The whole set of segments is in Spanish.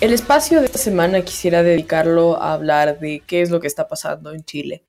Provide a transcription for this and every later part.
El espacio de esta semana quisiera dedicarlo a hablar de qué es lo que está pasando en Chile.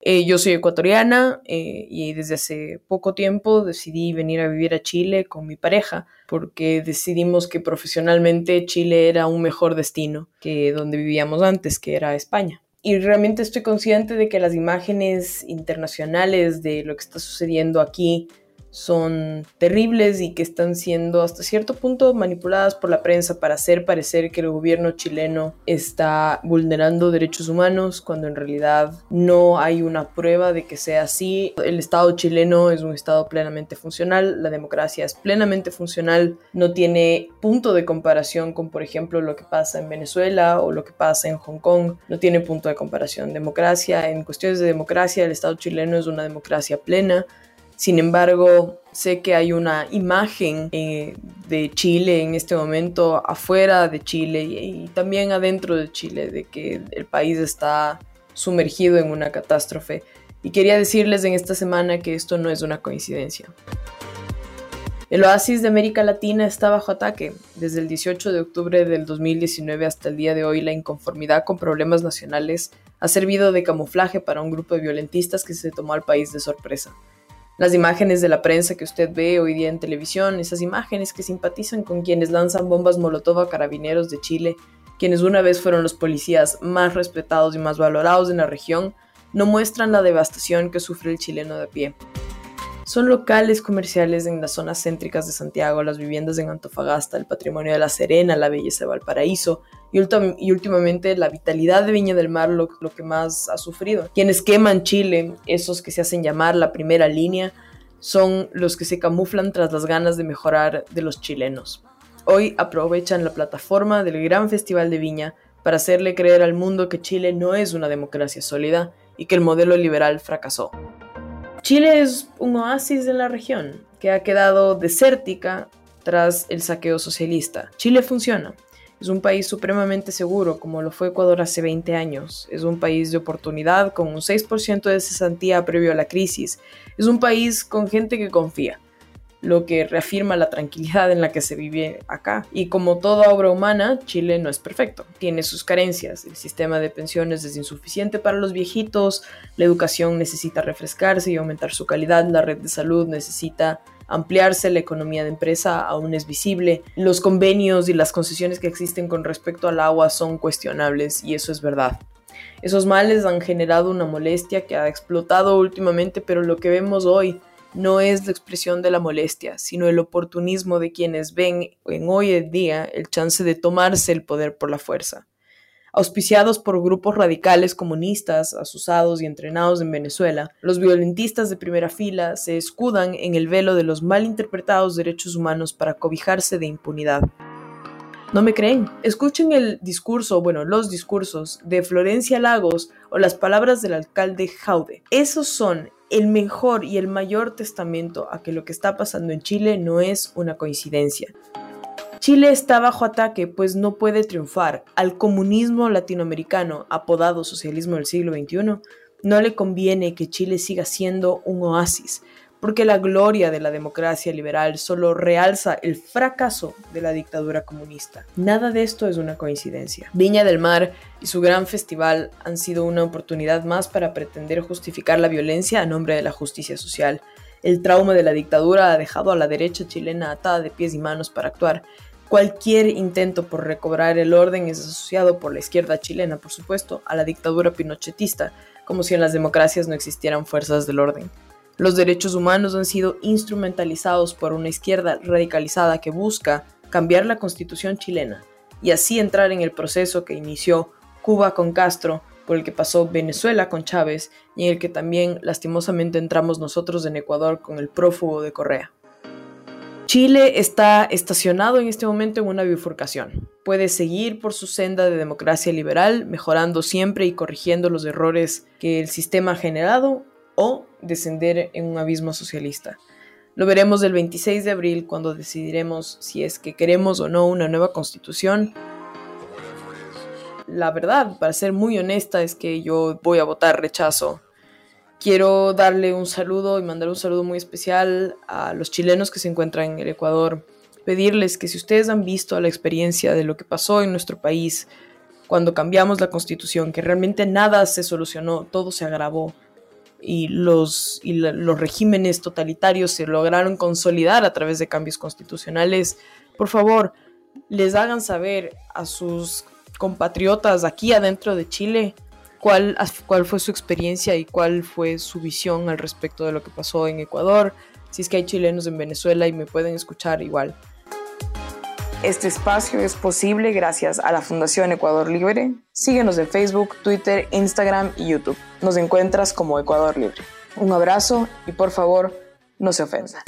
Eh, yo soy ecuatoriana eh, y desde hace poco tiempo decidí venir a vivir a Chile con mi pareja porque decidimos que profesionalmente Chile era un mejor destino que donde vivíamos antes, que era España. Y realmente estoy consciente de que las imágenes internacionales de lo que está sucediendo aquí son terribles y que están siendo hasta cierto punto manipuladas por la prensa para hacer parecer que el gobierno chileno está vulnerando derechos humanos cuando en realidad no hay una prueba de que sea así. El Estado chileno es un Estado plenamente funcional, la democracia es plenamente funcional, no tiene punto de comparación con, por ejemplo, lo que pasa en Venezuela o lo que pasa en Hong Kong, no tiene punto de comparación. Democracia, en cuestiones de democracia, el Estado chileno es una democracia plena sin embargo, sé que hay una imagen eh, de Chile en este momento afuera de Chile y, también adentro de Chile, de que el país está sumergido en una catástrofe. Y quería decirles en esta semana que esto no es una coincidencia. El oasis de América Latina está bajo ataque. Desde el 18 de octubre del 2019 hasta el día de hoy, la inconformidad con problemas nacionales ha servido de camuflaje para un grupo de violentistas que se tomó al país de sorpresa. Las imágenes de la prensa que usted ve hoy día en televisión, esas imágenes que simpatizan con quienes lanzan bombas molotov a carabineros de Chile, quienes una vez fueron los policías más respetados y más valorados en la región, no muestran la devastación que sufre el chileno de pie. Son locales comerciales en las zonas céntricas de Santiago, las viviendas en Antofagasta, el patrimonio de La Serena, la belleza de Valparaíso y, últimamente la vitalidad de Viña del Mar lo, lo que más ha sufrido. Quienes queman Chile, esos que se hacen llamar la primera línea, son los que se camuflan tras las ganas de mejorar de los chilenos. Hoy aprovechan la plataforma del Gran Festival de Viña para hacerle creer al mundo que Chile no es una democracia sólida y que el modelo liberal fracasó. Chile es un oasis en la región que ha quedado desértica tras el saqueo socialista. Chile funciona. Es un país supremamente seguro, como lo fue Ecuador hace 20 años. Es un país de oportunidad, con un 6% de cesantía previo a la crisis. Es un país con gente que confía lo que reafirma la tranquilidad en la que se vive acá. Y como toda obra humana, Chile no es perfecto, tiene sus carencias. El sistema de pensiones es insuficiente para los viejitos, la educación necesita refrescarse y aumentar su calidad, la red de salud necesita ampliarse, la economía de empresa aún es visible, los convenios y las concesiones que existen con respecto al agua son cuestionables y eso es verdad. Esos males han generado una molestia que ha explotado últimamente, pero lo que vemos hoy no es la expresión de la molestia, sino el oportunismo de quienes ven en hoy en día el chance de tomarse el poder por la fuerza. Auspiciados por grupos radicales comunistas, asusados y entrenados en Venezuela, los violentistas de primera fila se escudan en el velo de los mal interpretados derechos humanos para cobijarse de impunidad. ¿No me creen? Escuchen el discurso, bueno, los discursos de Florencia Lagos o las palabras del alcalde Jaude. Esos son el mejor y el mayor testamento a que lo que está pasando en Chile no es una coincidencia. Chile está bajo ataque, pues no puede triunfar. Al comunismo latinoamericano, apodado socialismo del siglo XXI, no le conviene que Chile siga siendo un oasis, porque la gloria de la democracia liberal solo realza el fracaso de la dictadura comunista. Nada de esto es una coincidencia. Viña del Mar y su gran festival han sido una oportunidad más para pretender justificar la violencia a nombre de la justicia social. El trauma de la dictadura ha dejado a la derecha chilena atada de pies y manos para actuar. Cualquier intento por recobrar el orden es asociado por la izquierda chilena, por supuesto, a la dictadura pinochetista, como si en las democracias no existieran fuerzas del orden. Los derechos humanos han sido instrumentalizados por una izquierda radicalizada que busca cambiar la constitución chilena y así entrar en el proceso que inició Cuba con Castro, por el que pasó Venezuela con Chávez y en el que también lastimosamente entramos nosotros en Ecuador con el prófugo de Correa. Chile está estacionado en este momento en una bifurcación. puede seguir por su senda de democracia liberal, mejorando siempre y corrigiendo los errores que el sistema ha generado, o descender en un abismo socialista. Lo veremos el 26 de abril cuando decidiremos si es que queremos o no una nueva constitución. La verdad, para ser muy honesta, es que yo voy a votar rechazo. Quiero darle un saludo y mandar un saludo muy especial a los chilenos que se encuentran en el Ecuador pedirles que si ustedes han visto la experiencia de lo que pasó en nuestro país cuando cambiamos la constitución, que realmente nada se solucionó, todo se agravó y los, y los regímenes totalitarios se lograron consolidar a través de cambios constitucionales, por favor, les hagan saber a sus compatriotas aquí adentro de Chile cuál, cuál fue su experiencia y cuál fue su visión al respecto de lo que pasó en Ecuador, si es que hay chilenos en Venezuela y me pueden escuchar igual. Este espacio es posible gracias a la Fundación Ecuador Libre. Síguenos en Facebook, Twitter, Instagram y YouTube. Nos encuentras como Ecuador Libre. Un abrazo y por favor, no se ofendan.